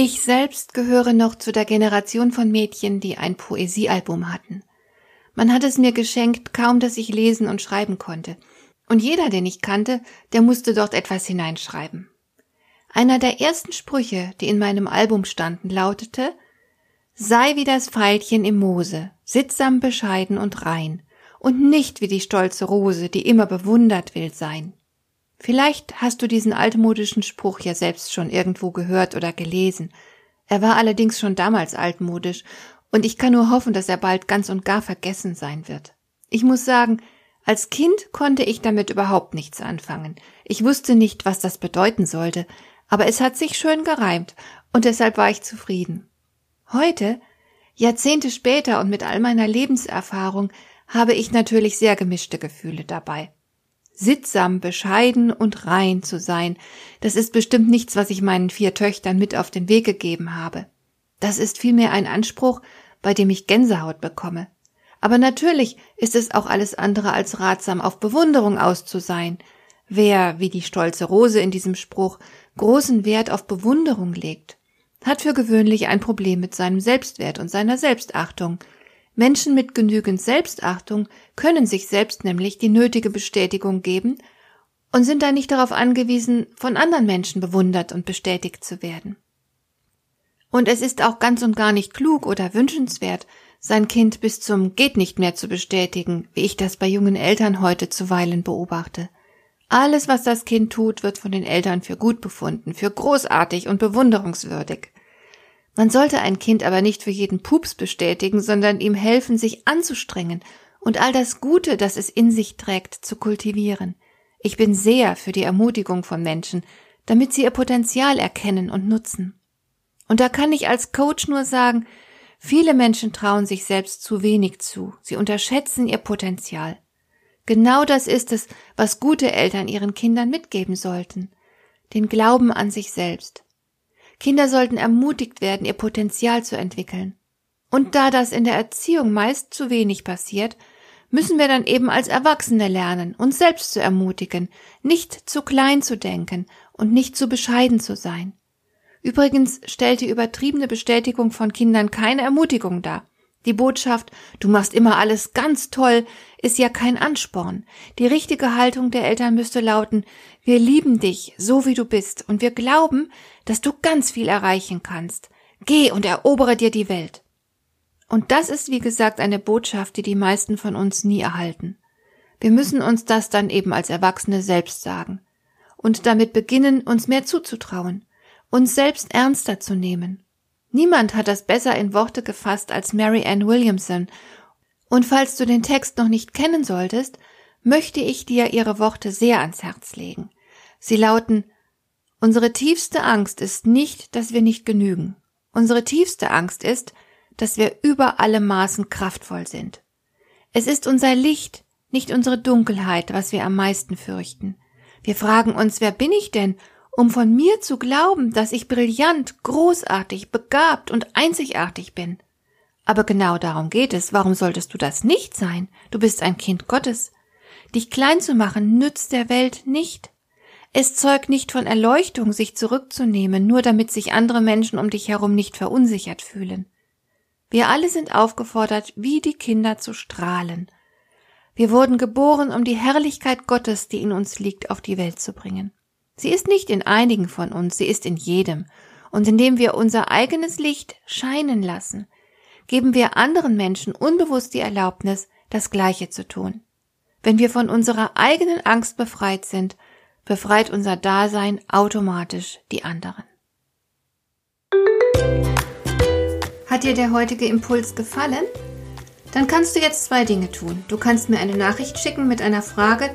Ich selbst gehöre noch zu der Generation von Mädchen, die ein Poesiealbum hatten. Man hat es mir geschenkt, kaum dass ich lesen und schreiben konnte. Und jeder, den ich kannte, der musste dort etwas hineinschreiben. Einer der ersten Sprüche, die in meinem Album standen, lautete Sei wie das Veilchen im Moose, sittsam, bescheiden und rein, und nicht wie die stolze Rose, die immer bewundert will sein. Vielleicht hast du diesen altmodischen Spruch ja selbst schon irgendwo gehört oder gelesen. Er war allerdings schon damals altmodisch, und ich kann nur hoffen, dass er bald ganz und gar vergessen sein wird. Ich muss sagen, als Kind konnte ich damit überhaupt nichts anfangen. Ich wusste nicht, was das bedeuten sollte, aber es hat sich schön gereimt, und deshalb war ich zufrieden. Heute, Jahrzehnte später und mit all meiner Lebenserfahrung, habe ich natürlich sehr gemischte Gefühle dabei sittsam, bescheiden und rein zu sein, das ist bestimmt nichts, was ich meinen vier Töchtern mit auf den Weg gegeben habe. Das ist vielmehr ein Anspruch, bei dem ich Gänsehaut bekomme. Aber natürlich ist es auch alles andere als ratsam, auf Bewunderung aus zu sein. Wer, wie die stolze Rose in diesem Spruch, großen Wert auf Bewunderung legt, hat für gewöhnlich ein Problem mit seinem Selbstwert und seiner Selbstachtung, Menschen mit genügend Selbstachtung können sich selbst nämlich die nötige Bestätigung geben und sind dann nicht darauf angewiesen, von anderen Menschen bewundert und bestätigt zu werden. Und es ist auch ganz und gar nicht klug oder wünschenswert, sein Kind bis zum geht nicht mehr zu bestätigen, wie ich das bei jungen Eltern heute zuweilen beobachte. Alles, was das Kind tut, wird von den Eltern für gut befunden, für großartig und bewunderungswürdig. Man sollte ein Kind aber nicht für jeden Pups bestätigen, sondern ihm helfen, sich anzustrengen und all das Gute, das es in sich trägt, zu kultivieren. Ich bin sehr für die Ermutigung von Menschen, damit sie ihr Potenzial erkennen und nutzen. Und da kann ich als Coach nur sagen, viele Menschen trauen sich selbst zu wenig zu, sie unterschätzen ihr Potenzial. Genau das ist es, was gute Eltern ihren Kindern mitgeben sollten. Den Glauben an sich selbst. Kinder sollten ermutigt werden, ihr Potenzial zu entwickeln. Und da das in der Erziehung meist zu wenig passiert, müssen wir dann eben als Erwachsene lernen, uns selbst zu ermutigen, nicht zu klein zu denken und nicht zu bescheiden zu sein. Übrigens stellt die übertriebene Bestätigung von Kindern keine Ermutigung dar. Die Botschaft, du machst immer alles ganz toll, ist ja kein Ansporn. Die richtige Haltung der Eltern müsste lauten, wir lieben dich, so wie du bist, und wir glauben, dass du ganz viel erreichen kannst. Geh und erobere dir die Welt. Und das ist, wie gesagt, eine Botschaft, die die meisten von uns nie erhalten. Wir müssen uns das dann eben als Erwachsene selbst sagen und damit beginnen, uns mehr zuzutrauen, uns selbst ernster zu nehmen Niemand hat das besser in Worte gefasst als Mary Ann Williamson. Und falls du den Text noch nicht kennen solltest, möchte ich dir ihre Worte sehr ans Herz legen. Sie lauten Unsere tiefste Angst ist nicht, dass wir nicht genügen. Unsere tiefste Angst ist, dass wir über alle Maßen kraftvoll sind. Es ist unser Licht, nicht unsere Dunkelheit, was wir am meisten fürchten. Wir fragen uns, wer bin ich denn um von mir zu glauben, dass ich brillant, großartig, begabt und einzigartig bin. Aber genau darum geht es. Warum solltest du das nicht sein? Du bist ein Kind Gottes. Dich klein zu machen nützt der Welt nicht. Es zeugt nicht von Erleuchtung, sich zurückzunehmen, nur damit sich andere Menschen um dich herum nicht verunsichert fühlen. Wir alle sind aufgefordert, wie die Kinder zu strahlen. Wir wurden geboren, um die Herrlichkeit Gottes, die in uns liegt, auf die Welt zu bringen. Sie ist nicht in einigen von uns, sie ist in jedem. Und indem wir unser eigenes Licht scheinen lassen, geben wir anderen Menschen unbewusst die Erlaubnis, das Gleiche zu tun. Wenn wir von unserer eigenen Angst befreit sind, befreit unser Dasein automatisch die anderen. Hat dir der heutige Impuls gefallen? Dann kannst du jetzt zwei Dinge tun. Du kannst mir eine Nachricht schicken mit einer Frage,